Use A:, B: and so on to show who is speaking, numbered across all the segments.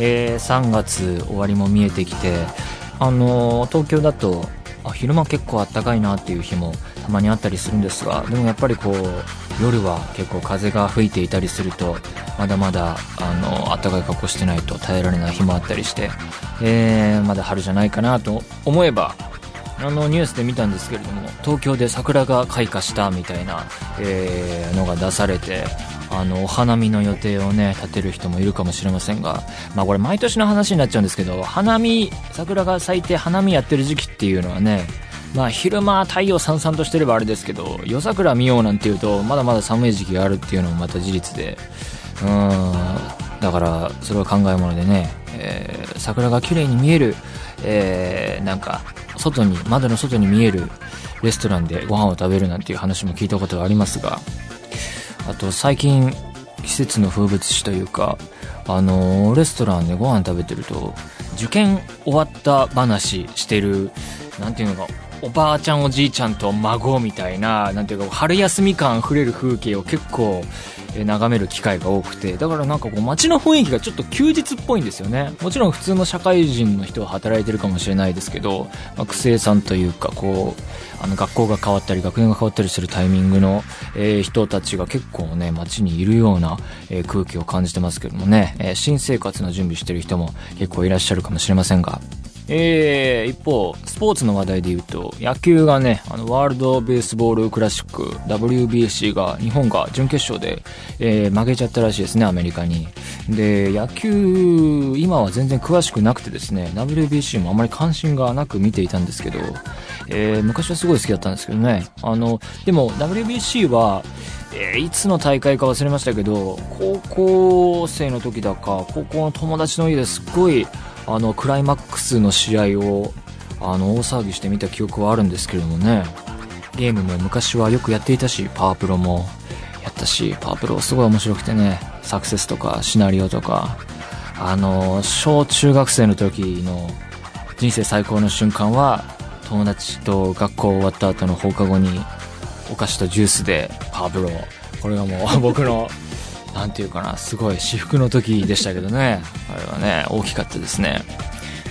A: えー、3月終わりも見えてきてあのー東京だとあ昼間結構暖かいなっていう日もたまにあったりするんですがでもやっぱりこう夜は結構風が吹いていたりするとまだまだあの暖かい格好してないと耐えられない日もあったりして、えーまだ春じゃないかなと思えばあのニュースで見たんですけれども東京で桜が開花したみたいな、えーのが出されてあのお花見の予定をね立てる人もいるかもしれませんが、まあ、これ毎年の話になっちゃうんですけど花見桜が咲いて花見やってる時期っていうのはねまあ昼間太陽さんさんとしてればあれですけど夜桜見ようなんていうとまだまだ寒い時期があるっていうのもまた事実でうんだからそれは考えものでね、えー桜が綺麗に見える、えーなんか外に窓の外に見えるレストランでご飯を食べるなんていう話も聞いたことがありますがあと最近季節の風物詩というかあのーレストランでご飯食べてると受験終わった話してる何ていうのかおばあちゃんおじいちゃんと孫みたいななんていうか春休み感あふれる風景を結構え眺める機会が多くてだからなんかこう街の雰囲気がちょっと休日っぽいんですよね。もちろん普通の社会人の人は働いてるかもしれないですけど、まあ、苦生さんというかこうあの学校が変わったり学年が変わったりするタイミングの、えー人たちが結構ね街にいるような、えー空気を感じてますけどもね、えー新生活の準備してる人も結構いらっしゃるかもしれませんが。えー、一方、スポーツの話題で言うと、野球がね、あの、ワールドベースボールクラシック、WBC が、日本が準決勝で、えー負けちゃったらしいですね、アメリカに。で、野球、今は全然詳しくなくてですね、WBC もあまり関心がなく見ていたんですけど、えー昔はすごい好きだったんですけどね。あの、でも WBC は、えーいつの大会か忘れましたけど、高校生の時だか、高校の友達の家ですっごい、あの、クライマックスの試合を、あの、大騒ぎして見た記憶はあるんですけれどもね。ゲームも昔はよくやっていたし、パワープロもやったし、パワープロすごい面白くてね、サクセスとかシナリオとか、あの、小中学生の時の人生最高の瞬間は、友達と学校終わった後の放課後に、お菓子とジュースでパワープロ。これがもう僕の、なんていうかな、すごい至福の時でしたけどね。あれはね、大きかったですね。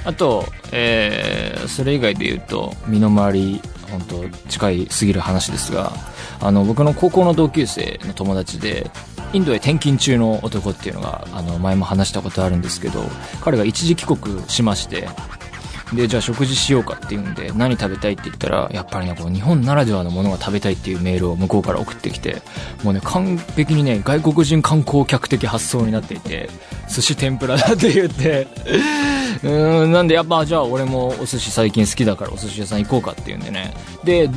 A: あと、えー、それ以外で言うと、身の回り、本当近いすぎる話ですが、あの、僕の高校の同級生の友達で、インドへ転勤中の男っていうのが、あの、前も話したことあるんですけど、彼が一時帰国しまして、で、じゃあ食事しようかっていうんで、何食べたいって言ったら、やっぱりね、こう、日本ならではのものが食べたいっていうメールを向こうから送ってきて、もうね、完璧にね、外国人観光客的発想になっていて、寿司天ぷらだって言って、うーん、なんでやっぱ、じゃあ俺もお寿司最近好きだからお寿司屋さん行こうかっていうんでね。で、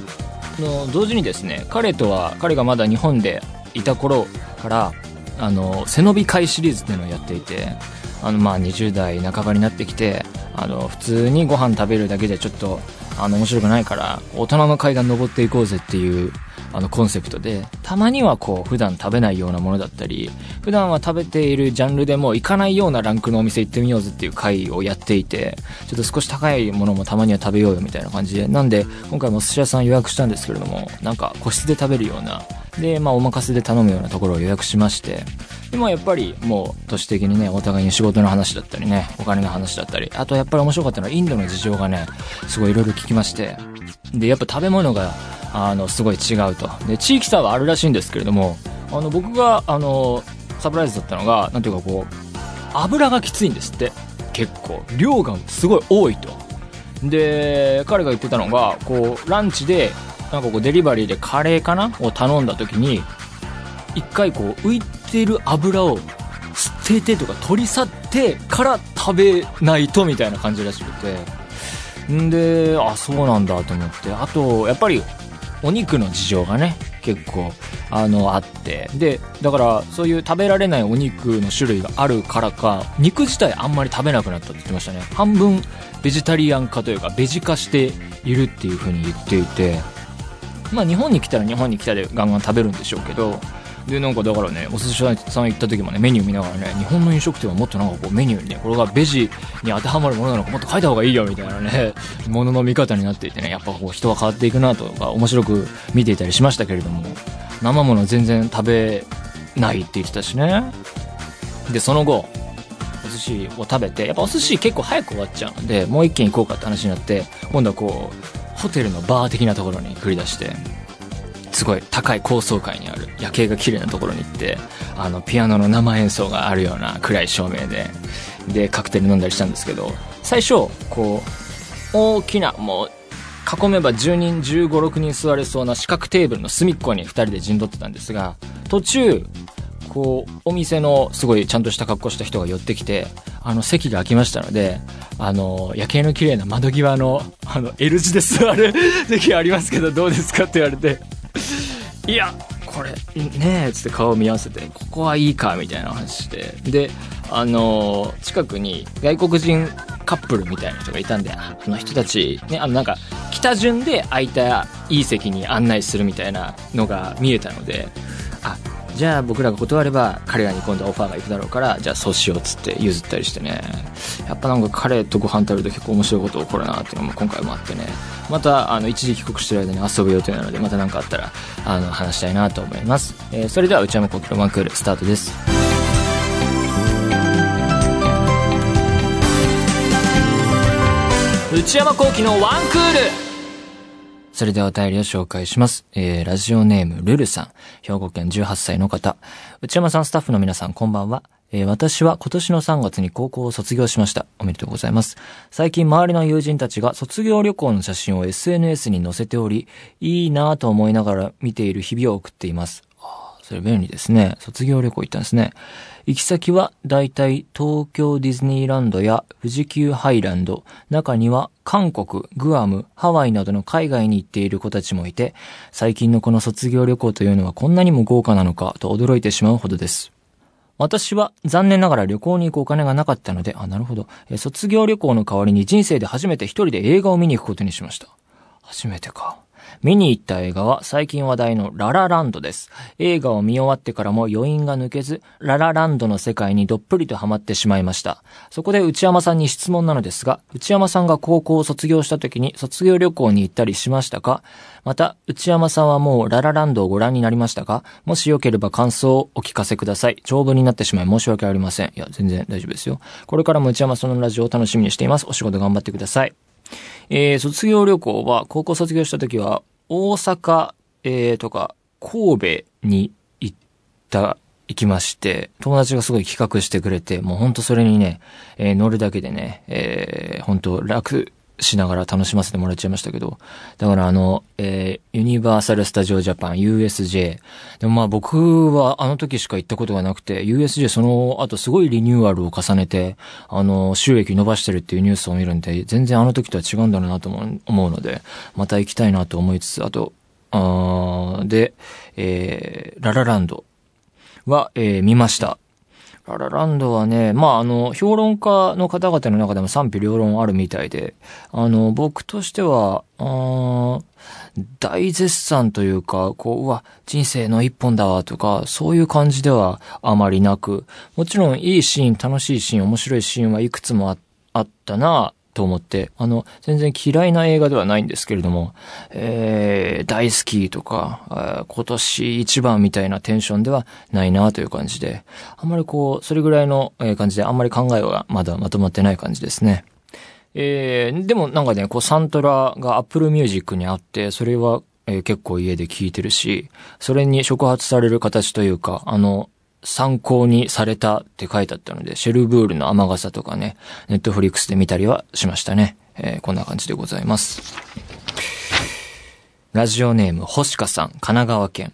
A: の同時にですね、彼とは、彼がまだ日本でいた頃から、あの、背伸び会シリーズっていうのをやっていて、あの、まあ、20代半ばになってきて、あの、普通にご飯食べるだけじゃちょっと、あの、面白くないから、大人の階段登っていこうぜっていう、あの、コンセプトで、たまにはこう、普段食べないようなものだったり、普段は食べているジャンルでも行かないようなランクのお店行ってみようぜっていう会をやっていて、ちょっと少し高いものもたまには食べようよみたいな感じで、なんで、今回もお寿司屋さん予約したんですけれども、なんか個室で食べるような、で、まあ、お任せで頼むようなところを予約しまして、でもやっぱりもう、都市的にね、お互いに仕事の話だったりね、お金の話だったり、あとやっぱり面白かったのはインドの事情がね、すごいいろいろ聞きまして、で、やっぱ食べ物が、あの、すごい違うと。で、地域差はあるらしいんですけれども、あの、僕が、あの、サプライズだったのが、なんていうかこう、油がきついんですって。結構。量がすごい多いと。で、彼が言ってたのが、こう、ランチで、なんかこう、デリバリーでカレーかなを頼んだ時に、一回こう、浮いてる油を捨ててとか取り去ってから食べないとみたいな感じらしくて。んで、あ、そうなんだと思って。あと、やっぱり、お肉の事情がね、結構、あの、あって。で、だから、そういう食べられないお肉の種類があるからか、肉自体あんまり食べなくなったって言ってましたね。半分ベジタリアン化というか、ベジ化しているっていう風に言っていて、まあ日本に来たら日本に来たでガンガン食べるんでしょうけど、で、なんかだからね、お寿司屋さん行った時もね、メニュー見ながらね、日本の飲食店はもっとなんかこうメニューにね、これがベジに当てはまるものなのかもっと書いた方がいいよみたいなね、ものの見方になっていてね、やっぱこう人は変わっていくなとか面白く見ていたりしましたけれども、生もの全然食べないって言ってたしね。で、その後、お寿司を食べて、やっぱお寿司結構早く終わっちゃうので、もう一軒行こうかって話になって、今度はこう、ホテルのバー的なところに繰り出して、すごい高い高層階にある夜景が綺麗なところに行って、あの、ピアノの生演奏があるような暗い照明で、で、カクテル飲んだりしたんですけど、最初、こう、大きな、もう、囲めば10人、15、6人座れそうな四角テーブルの隅っこに2人で陣取ってたんですが、途中、こう、お店のすごいちゃんとした格好した人が寄ってきて、あの、席が空きましたので、あの、夜景の綺麗な窓際の、あの、L 字で座る 席ありますけど、どうですかって言われて、いや、これ、ねえ、つって顔を見合わせて、ここはいいか、みたいな話して。で、あの近くに外国人カップルみたいな人がいたんで、ああの人たち、ね、あのなんか、北順で空いたいい席に案内するみたいなのが見えたので、あ、じゃあ僕らが断れば彼らに今度はオファーが行くだろうから、じゃあそうしようっつって譲ったりしてね。やっぱなんか彼とご飯食べると結構面白いこと起こるなっていうのも今回もあってね。また、あの、一時帰国してる間に遊ぶ予定なので、また何かあったら、あの、話したいなと思います。えーそれでは内山昂輝のワンクールスタートです。内山昂輝のワンクールそれではお便りを紹介します。えー、ラジオネーム、ルルさん。兵庫県18歳の方。内山さん、スタッフの皆さん、こんばんは。えー私は今年の3月に高校を卒業しました。おめでとうございます。最近周りの友人たちが卒業旅行の写真を SNS に載せており、いいなぁと思いながら見ている日々を送っています。あーそれ便利ですね。卒業旅行行ったんですね。行き先はだいたい東京ディズニーランドや富士急ハイランド、中には韓国、グアム、ハワイなどの海外に行っている子たちもいて、最近のこの卒業旅行というのはこんなにも豪華なのかと驚いてしまうほどです。私は残念ながら旅行に行くお金がなかったので、あ、なるほど。卒業旅行の代わりに人生で初めて一人で映画を見に行くことにしました。初めてか。見に行った映画は最近話題のララランドです。映画を見終わってからも余韻が抜けず、ララランドの世界にどっぷりとハマってしまいました。そこで内山さんに質問なのですが、内山さんが高校を卒業した時に卒業旅行に行ったりしましたか？また、内山さんはもうララランドをご覧になりましたか？もしよければ感想をお聞かせください。長文になってしまい申し訳ありません。いや、全然大丈夫ですよ。これからも内山さんのラジオを楽しみにしています。お仕事頑張ってください。えー、卒業旅行は、高校卒業した時は、大阪、えー、とか、神戸に行った、行きまして、友達がすごい企画してくれて、もうほんとそれにね、えー乗るだけでね、えー、本当楽しながら楽しませてもらっちゃいましたけど、だからあの、えー、ユニバーサル・スタジオ・ジャパン、USJ。でもまあ僕はあの時しか行ったことがなくて、USJ その後すごいリニューアルを重ねて、あの、収益伸ばしてるっていうニュースを見るんで、全然あの時とは違うんだろうなと思うので、また行きたいなと思いつつ、あと、あーで、えー、ララランドは、えー見ました。ララランドはね、まあ、あの、評論家の方々の中でも賛否両論あるみたいで、あの、僕としては、あ大絶賛というか、こう、うわ、人生の一本だわとか、そういう感じではあまりなく、もちろんいいシーン、楽しいシーン、面白いシーンはいくつもあったなと思って、あの、全然嫌いな映画ではないんですけれども、えー、大好きとか、今年一番みたいなテンションではないなという感じで、あんまりこう、それぐらいの感じで、あんまり考えはまだまとまってない感じですね。えー、でもなんかね、こうサントラが Apple Music にあって、それは、えー結構家で聴いてるし、それに触発される形というか、あの、参考にされたって書いてあったので、シェルブールの雨傘とかね、ネットフリックスで見たりはしましたね。えーこんな感じでございます。ラジオネーム、星香さん、神奈川県。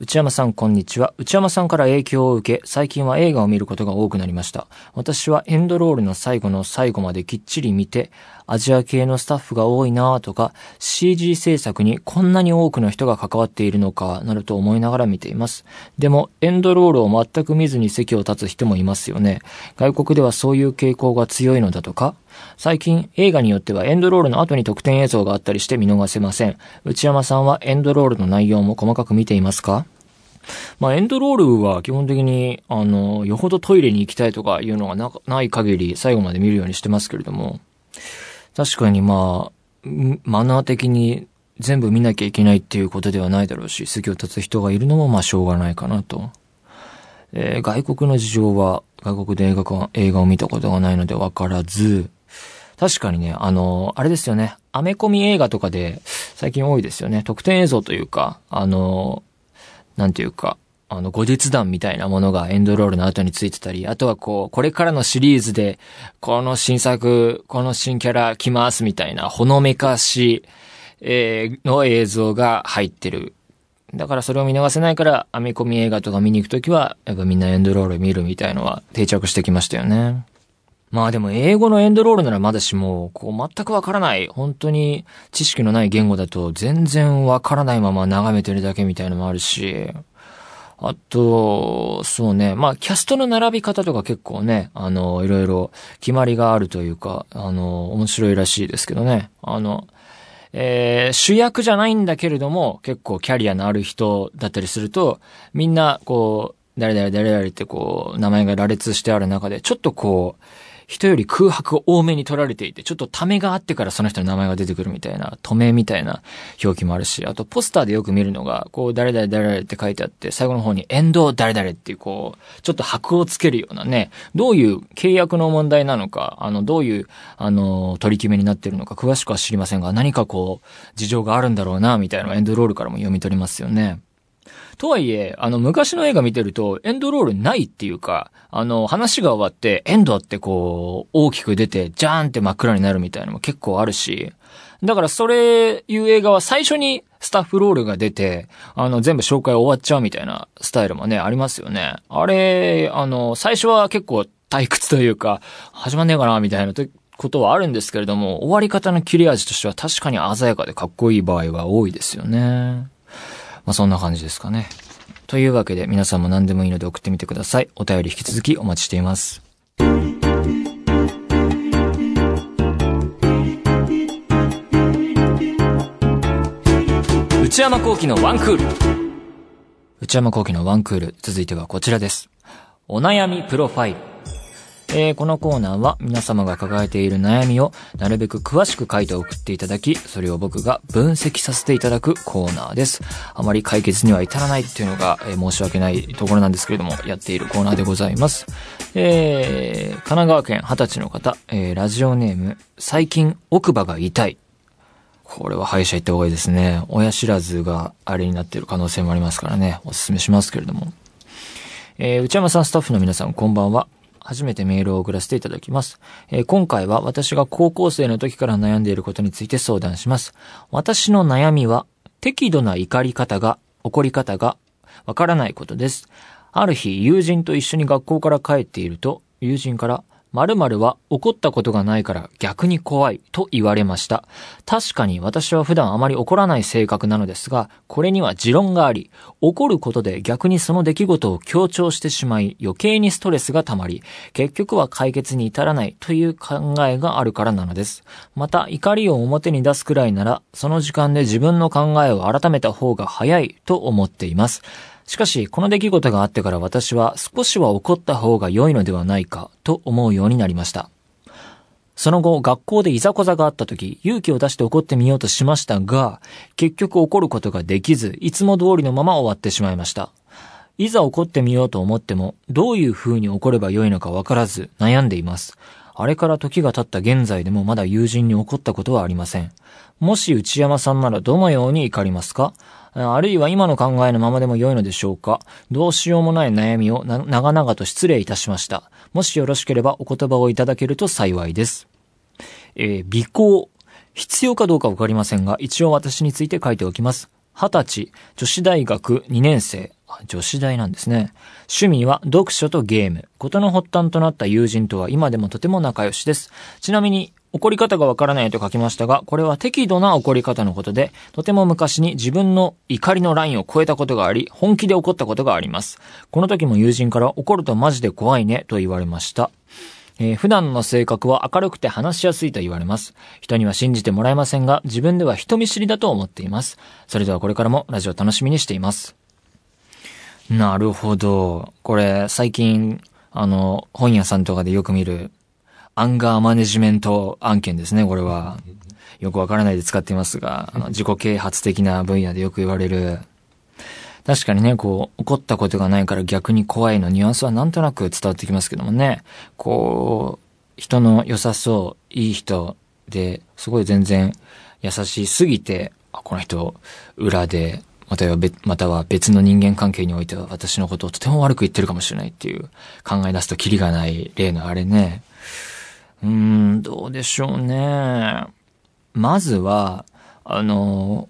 A: 内山さん、こんにちは。内山さんから影響を受け、最近は映画を見ることが多くなりました。私はエンドロールの最後の最後まできっちり見て、アジア系のスタッフが多いなとか、CG 制作にこんなに多くの人が関わっているのか、などと思いながら見ています。でも、エンドロールを全く見ずに席を立つ人もいますよね。外国ではそういう傾向が強いのだとか最近映画によってはエンドロールの後に特典映像があったりして見逃せません。内山さんはエンドロールの内容も細かく見ていますか？まあ、エンドロールは基本的に、あの、よほどトイレに行きたいとかいうのがなない限り最後まで見るようにしてますけれども、確かにまあ、マナー的に全部見なきゃいけないっていうことではないだろうし、席を立つ人がいるのもまあしょうがないかなと。えー、外国の事情は、外国で映画か映画を見たことがないのでわからず、確かにね、あの、あれですよね。アメコミ映画とかで最近多いですよね。特典映像というか、あの、なんていうか、あの、後日談みたいなものがエンドロールの後についてたり、あとはこう、これからのシリーズで、この新作、この新キャラ来ますみたいな、ほのめかし、えー、の映像が入ってる。だからそれを見逃せないから、アメコミ映画とか見に行くときは、やっぱみんなエンドロール見るみたいのは定着してきましたよね。まあでも英語のエンドロールならまだしも、こう全くわからない、本当に知識のない言語だと全然わからないまま眺めてるだけみたいのもあるし、あと、そうね、まあキャストの並び方とか結構ね、あの、いろいろ決まりがあるというか、あの、面白いらしいですけどね。あの、えー、主役じゃないんだけれども、結構キャリアのある人だったりすると、みんな、こう、誰々誰々ってこう、名前が羅列してある中で、ちょっとこう、人より空白を多めに取られていて、ちょっとためがあってからその人の名前が出てくるみたいな、止めみたいな表記もあるし、あとポスターでよく見るのが、こう、誰々誰々って書いてあって、最後の方に、遠藤誰々っていう、こう、ちょっと箔をつけるようなね、どういう契約の問題なのか、あの、どういう、あの、取り決めになってるのか、詳しくは知りませんが、何かこう、事情があるんだろうな、みたいなエンドロールからも読み取りますよね。とはいえ、あの、昔の映画見てると、エンドロールないっていうか、あの、話が終わって、エンドってこう、大きく出て、ジャーンって真っ暗になるみたいなのも結構あるし、だからそれいう映画は最初にスタッフロールが出て、あの、全部紹介終わっちゃうみたいなスタイルもね、ありますよね。あれ、あの、最初は結構退屈というか、始まんねえかな、みたいなことはあるんですけれども、終わり方の切れ味としては確かに鮮やかでかっこいい場合は多いですよね。まあ、そんな感じですかね。というわけで皆さんも何でもいいので送ってみてください。お便り引き続きお待ちしています。内山幸喜のワンクール。内山幸喜のワンクール。続いてはこちらです。お悩みプロファイル。えー、このコーナーは皆様が抱えている悩みをなるべく詳しく書いて送っていただき、それを僕が分析させていただくコーナーです。あまり解決には至らないっていうのが、えー、申し訳ないところなんですけれども、やっているコーナーでございます。えー、神奈川県20歳の方、えー、ラジオネーム、最近奥歯が痛い。これは歯医者行った方がいいですね。親知らずがあれになっている可能性もありますからね、お勧めしますけれども。えー、内山さんスタッフの皆さんこんばんは。初めてメールを送らせていただきます。えー、今回は私が高校生の時から悩んでいることについて相談します。私の悩みは、適度な怒り方が、怒り方がわからないことです。ある日、友人と一緒に学校から帰っていると、友人から、〇〇は怒ったことがないから逆に怖いと言われました。確かに私は普段あまり怒らない性格なのですが、これには持論があり、怒ることで逆にその出来事を強調してしまい、余計にストレスが溜まり、結局は解決に至らないという考えがあるからなのです。また、怒りを表に出すくらいなら、その時間で自分の考えを改めた方が早いと思っています。しかし、この出来事があってから私は少しは怒った方が良いのではないかと思うようになりました。その後、学校でいざこざがあった時、勇気を出して怒ってみようとしましたが、結局怒ることができず、いつも通りのまま終わってしまいました。いざ怒ってみようと思っても、どういう風に怒ればよいのかわからず、悩んでいます。あれから時が経った現在でもまだ友人に怒ったことはありません。もし内山さんならどのように怒りますか？あるいは今の考えのままでも良いのでしょうか？どうしようもない悩みを長々と失礼いたしました。もしよろしければお言葉をいただけると幸いです。えー、尾行。必要かどうかわかりませんが、一応私について書いておきます。20歳、女子大学2年生。女子大なんですね。趣味は読書とゲーム。ことの発端となった友人とは今でもとても仲良しです。ちなみに、怒り方がわからないと書きましたが、これは適度な怒り方のことで、とても昔に自分の怒りのラインを超えたことがあり、本気で怒ったことがあります。この時も友人から怒るとマジで怖いねと言われました。えー、普段の性格は明るくて話しやすいと言われます。人には信じてもらえませんが、自分では人見知りだと思っています。それではこれからもラジオ楽しみにしています。なるほど。これ、最近、あの、本屋さんとかでよく見る、アンガーマネジメント案件ですね、これは。よくわからないで使っていますが、あの自己啓発的な分野でよく言われる。確かにね、こう、怒ったことがないから逆に怖いのニュアンスはなんとなく伝わってきますけどもね。こう、人の良さそう、いい人で、すごい全然優しすぎて、あ、この人、裏で、または別、または別の人間関係においては私のことをとても悪く言ってるかもしれないっていう考え出すとキリがない例のあれね。うん、どうでしょうね。まずは、あの、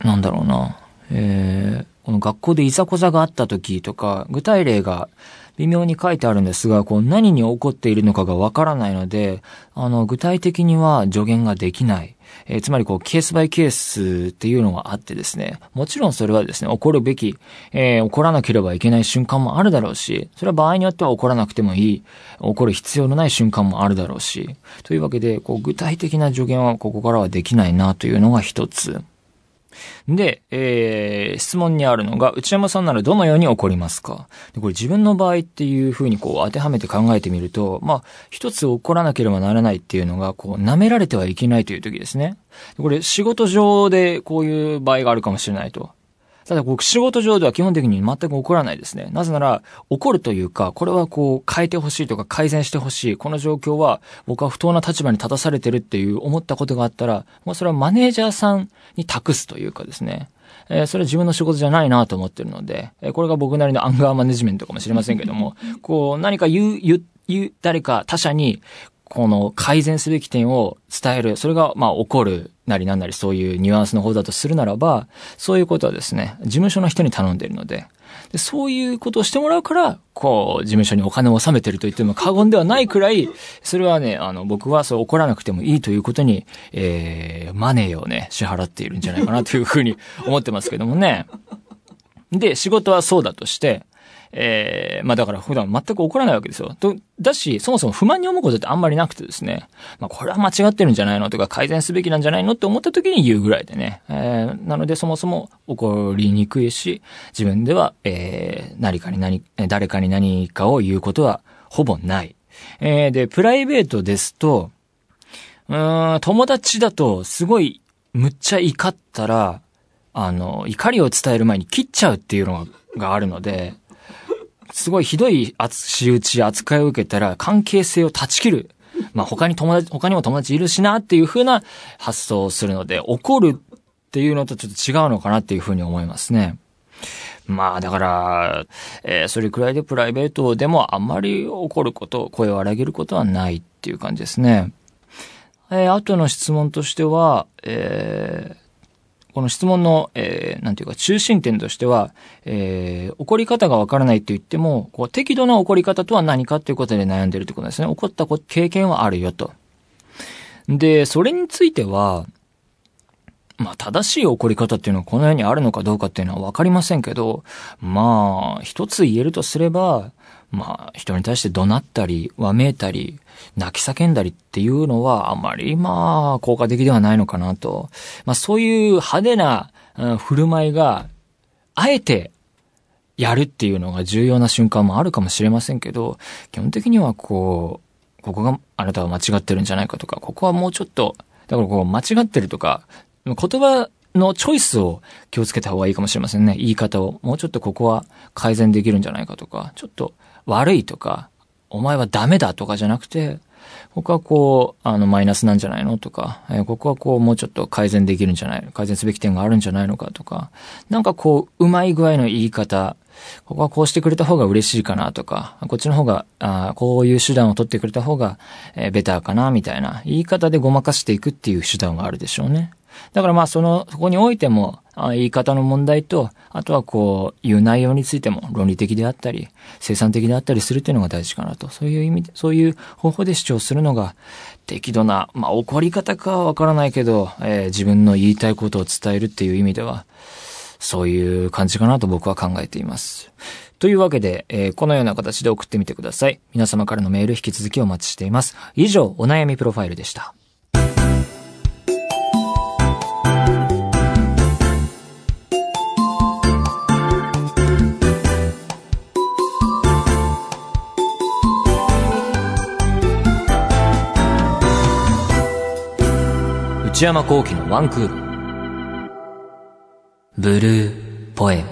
A: なんだろうな。えー、この学校でいざこざがあった時とか、具体例が微妙に書いてあるんですが、こう何に起こっているのかがわからないので、あの、具体的には助言ができない。えー、つまりこう、ケースバイケースっていうのがあってですね、もちろんそれはですね、起こるべき、えー、起こらなければいけない瞬間もあるだろうし、それは場合によっては起こらなくてもいい、起こる必要のない瞬間もあるだろうし、というわけで、こう、具体的な助言はここからはできないなというのが一つ。で、えー、質問にあるのが、内山さんならどのように起こりますか？でこれ自分の場合っていうふうにこう当てはめて考えてみると、まあ、一つ起こらなければならないっていうのが、こう、舐められてはいけないという時ですね。これ仕事上でこういう場合があるかもしれないと。ただ、僕、仕事上では基本的に全く起こらないですね。なぜなら、怒るというか、これはこう、変えてほしいとか改善してほしい。この状況は、僕は不当な立場に立たされてるっていう思ったことがあったら、もうそれはマネージャーさんに託すというかですね。えー、それは自分の仕事じゃないなと思ってるので、えー、これが僕なりのアンガーマネジメントかもしれませんけども、こう、何か言う、言う、言う、誰か他者に、この改善すべき点を伝える。それが、まあ、怒るなりなんなりそういうニュアンスの方だとするならば、そういうことはですね、事務所の人に頼んでいるので、でそういうことをしてもらうから、こう、事務所にお金を納めてると言っても過言ではないくらい、それはね、あの、僕はそう怒らなくてもいいということに、えー、マネーをね、支払っているんじゃないかなというふうに思ってますけどもね。で、仕事はそうだとして、えー、まあだから普段全く怒らないわけですよ。と、だし、そもそも不満に思うことってあんまりなくてですね、まあこれは間違ってるんじゃないの？とか改善すべきなんじゃないの？って思った時に言うぐらいでね。えー、なのでそもそも怒りにくいし、自分では、えー、何かに何、誰かに何かを言うことはほぼない。えー、で、プライベートですと、うーん、友達だとすごいむっちゃ怒ったら、あの、怒りを伝える前に切っちゃうっていうのががあるので、すごいひどい仕打ち扱いを受けたら関係性を断ち切る。まあ他に友達、他にも友達いるしなっていう風な発想をするので、怒るっていうのとちょっと違うのかなっていう風に思いますね。まあだから、えー、それくらいでプライベートでもあんまり怒ること、声を荒げることはないっていう感じですね。えー、後の質問としては、えー、この質問の、えー、なんていうか中心点としては、えー、怒り方がわからないって言っても、こう適度な怒り方とは何かっていうことで悩んでるってことですね。怒った経験はあるよと。で、それについては、まあ、正しい怒り方っていうのはこの世にあるのかどうかっていうのはわかりませんけど、まあ、一つ言えるとすれば、まあ、人に対して怒鳴ったり、わめいたり、泣き叫んだりっていうのはあまりまあ効果的ではないのかなと。まあそういう派手な、うん、振る舞いが、あえてやるっていうのが重要な瞬間もあるかもしれませんけど、基本的にはこう、ここがあなたは間違ってるんじゃないかとか、ここはもうちょっと、だからこう間違ってるとか、言葉のチョイスを気をつけた方がいいかもしれませんね。言い方を。もうちょっとここは改善できるんじゃないかとか、ちょっと悪いとか、お前はダメだとかじゃなくて、ここはこう、あの、マイナスなんじゃないのとか、えー、ここはこう、もうちょっと改善できるんじゃない改善すべき点があるんじゃないのかとか、なんかこう、うまい具合の言い方、ここはこうしてくれた方が嬉しいかなとか、こっちの方が、あこういう手段を取ってくれた方が、えー、ベターかなみたいな言い方でごまかしていくっていう手段はあるでしょうね。だからまあその、そこにおいても、あ言い方の問題と、あとはこう、言う内容についても論理的であったり、生産的であったりするっていうのが大事かなと。そういう意味、そういう方法で主張するのが、適度な、まあ怒り方かはわからないけど、えー、自分の言いたいことを伝えるっていう意味では、そういう感じかなと僕は考えています。というわけで、えー、このような形で送ってみてください。皆様からのメール引き続きお待ちしています。以上、お悩みプロファイルでした。内山幸喜のワンクール。ブルーポエム。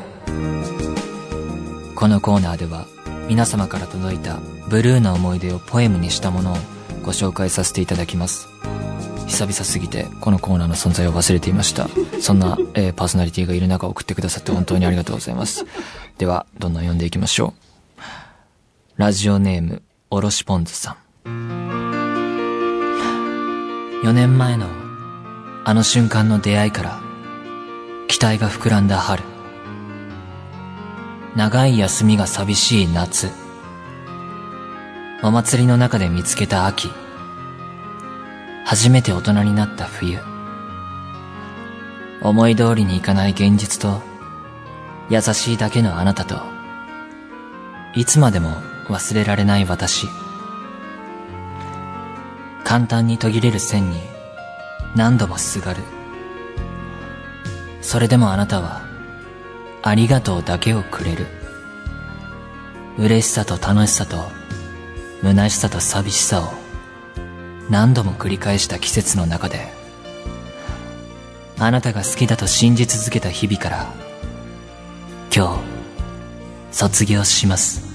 A: このコーナーでは皆様から届いたブルーな思い出をポエムにしたものをご紹介させていただきます。久々すぎてこのコーナーの存在を忘れていました。そんな、えー、パーソナリティがいる中送ってくださって本当にありがとうございます。では、どんどん読んでいきましょう。ラジオネーム、おろしポンズさん。4年前のあの瞬間の出会いから期待が膨らんだ春。長い休みが寂しい夏。お祭りの中で見つけた秋。初めて大人になった冬。思い通りにいかない現実と優しいだけのあなたと。いつまでも忘れられない私。簡単に途切れる線に何度もすがる。それでもあなたは、ありがとうだけをくれる。嬉しさと楽しさと、虚しさと寂しさを、何度も繰り返した季節の中で、あなたが好きだと信じ続けた日々から、今日、卒業します。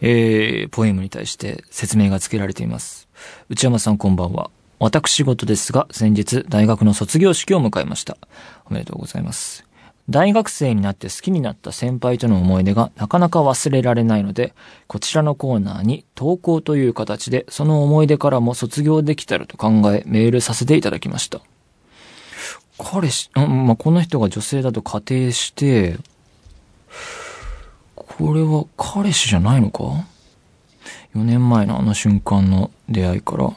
A: えー、ポエムに対して説明が付けられています。内山さんこんばんは。私事ですが、先日大学の卒業式を迎えました。おめでとうございます。大学生になって好きになった先輩との思い出がなかなか忘れられないので、こちらのコーナーに投稿という形でその思い出からも卒業できたらと考えメールさせていただきました。彼氏、うん、まあ、この人が女性だと仮定して、これは彼氏じゃないのか？4年前のあの瞬間の出会いから、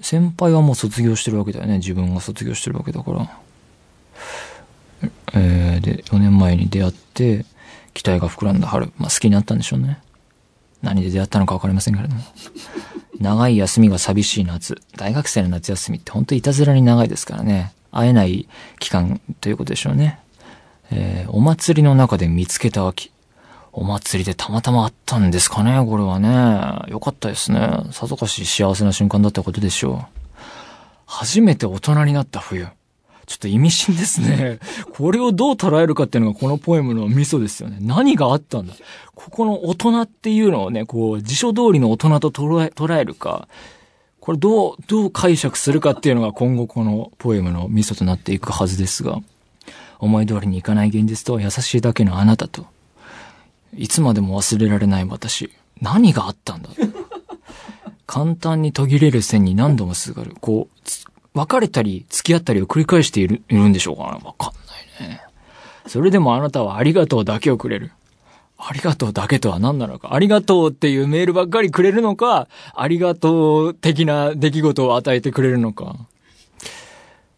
A: 先輩はもう卒業してるわけだよね。自分が卒業してるわけだから。えー、で、4年前に出会って、期待が膨らんだ春。まあ好きになったんでしょうね。何で出会ったのかわかりませんけれども。長い休みが寂しい夏。大学生の夏休みって本当いたずらに長いですからね。会えない期間ということでしょうね。えー、お祭りの中で見つけた秋。お祭りでたまたまあったんですかね、これはね。よかったですね。さぞかし幸せな瞬間だったことでしょう。初めて大人になった冬。ちょっと意味深ですね。これをどう捉えるかっていうのがこのポエムのミソですよね。何があったんだここの大人っていうのをね、こう、辞書通りの大人と捉え、捉えるか、これどう、どう解釈するかっていうのが今後このポエムのミソとなっていくはずですが、思い通りにいかない現実と優しいだけのあなたと、いつまでも忘れられない私。何があったんだ？簡単に途切れる線に何度もすがる。こう、別れたり付き合ったりを繰り返している、いるんでしょうかな？わかんないね。それでもあなたはありがとうだけをくれる。ありがとうだけとは何なのか？ありがとうっていうメールばっかりくれるのか、ありがとう的な出来事を与えてくれるのか？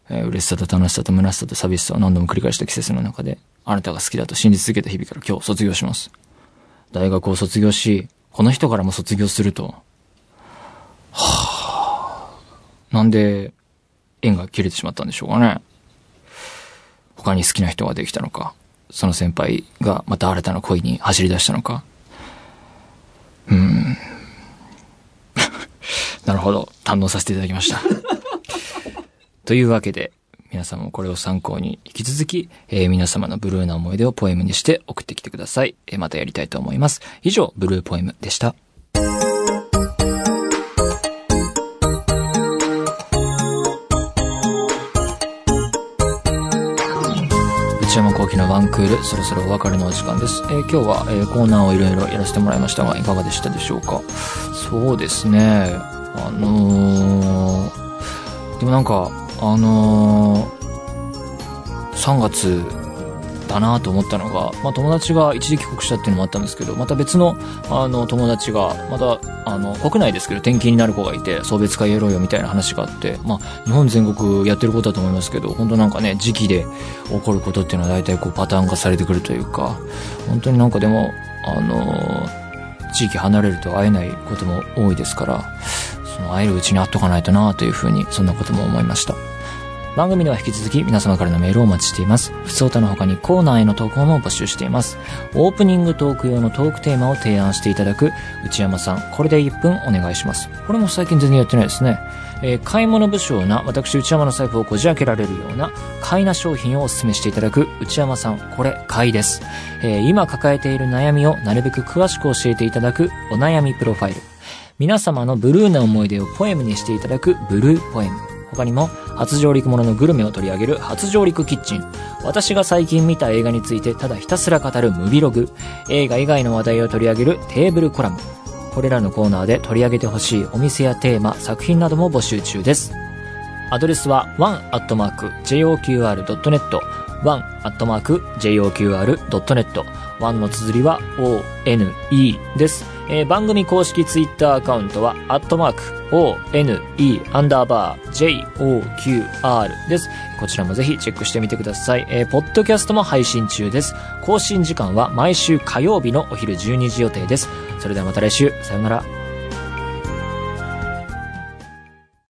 A: えー、嬉しさと楽しさと虚しさと寂しさを何度も繰り返した季節の中で、あなたが好きだと信じ続けた日々から今日卒業します。大学を卒業し、この人からも卒業すると、はぁ、なんで縁が切れてしまったんでしょうかね。他に好きな人ができたのか、その先輩がまた新たな恋に走り出したのか。うーん。なるほど。堪能させていただきました。というわけで、皆さんもこれを参考に引き続き、えー、皆様のブルーな思い出をポエムにして送ってきてください。えー、またやりたいと思います。以上、ブルーポエムでした。内山幸喜のワンクール、そろそろお別れのお時間です。えー、今日は、えー、コーナーをいろいろやらせてもらいましたが、いかがでしたでしょうか？そうですね。あのーでもなんか、あのー、3月だなと思ったのが、まあ、友達が一時帰国したっていうのもあったんですけど、また別の、あの、友達が、また、あの、国内ですけど、転勤になる子がいて、送別会やろうよみたいな話があって、まあ、日本全国やってることだと思いますけど、本当なんかね、時期で起こることっていうのは大体こうパターン化されてくるというか、本当になんかでも、あの地域離れると会えないことも多いですから、その会えるうちに会っとかないとなというふうに、そんなことも思いました。番組では引き続き皆様からのメールをお待ちしています。普通歌の他にコーナーへの投稿も募集しています。オープニングトーク用のトークテーマを提案していただく内山さん、これで1分お願いします。これも最近全然やってないですね。えー、買い物不詳な私内山の財布をこじ開けられるような買いな商品をお勧めしていただく内山さん、これ買いです。えー、今抱えている悩みをなるべく詳しく教えていただくお悩みプロファイル。皆様のブルーな思い出をポエムにしていただくブルーポエム。他にも、初上陸もののグルメを取り上げる初上陸キッチン。私が最近見た映画についてただひたすら語るムビログ。映画以外の話題を取り上げるテーブルコラム。これらのコーナーで取り上げてほしいお店やテーマ、作品なども募集中です。アドレスは one.joqr.net one.joqr.net one の綴りは one です。えー、番組公式ツイッターアカウントは、アットマーク、one, アンダーバー、joqr です。こちらもぜひチェックしてみてください。えー、ポッドキャストも配信中です。更新時間は毎週火曜日のお昼12時予定です。それではまた来週、さよなら。